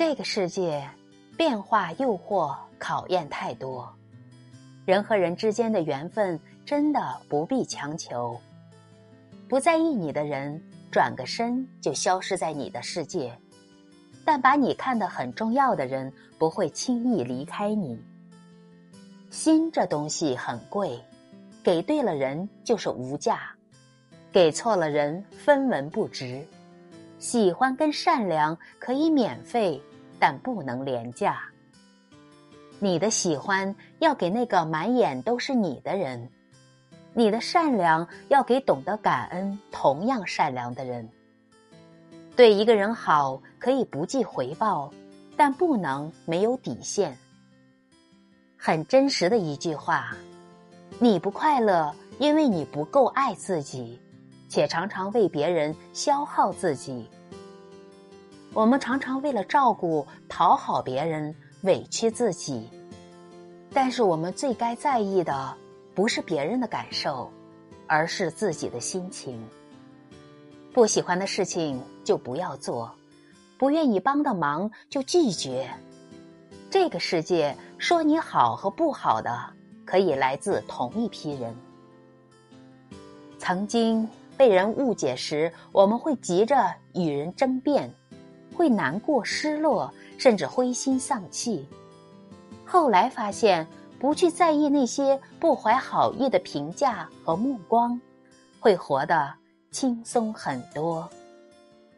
这个世界，变化、诱惑、考验太多，人和人之间的缘分真的不必强求。不在意你的人，转个身就消失在你的世界；但把你看得很重要的人，不会轻易离开你。心这东西很贵，给对了人就是无价，给错了人分文不值。喜欢跟善良可以免费，但不能廉价。你的喜欢要给那个满眼都是你的人，你的善良要给懂得感恩、同样善良的人。对一个人好可以不计回报，但不能没有底线。很真实的一句话：你不快乐，因为你不够爱自己。且常常为别人消耗自己。我们常常为了照顾、讨好别人委屈自己，但是我们最该在意的不是别人的感受，而是自己的心情。不喜欢的事情就不要做，不愿意帮的忙就拒绝。这个世界说你好和不好的，可以来自同一批人。曾经。被人误解时，我们会急着与人争辩，会难过、失落，甚至灰心丧气。后来发现，不去在意那些不怀好意的评价和目光，会活得轻松很多。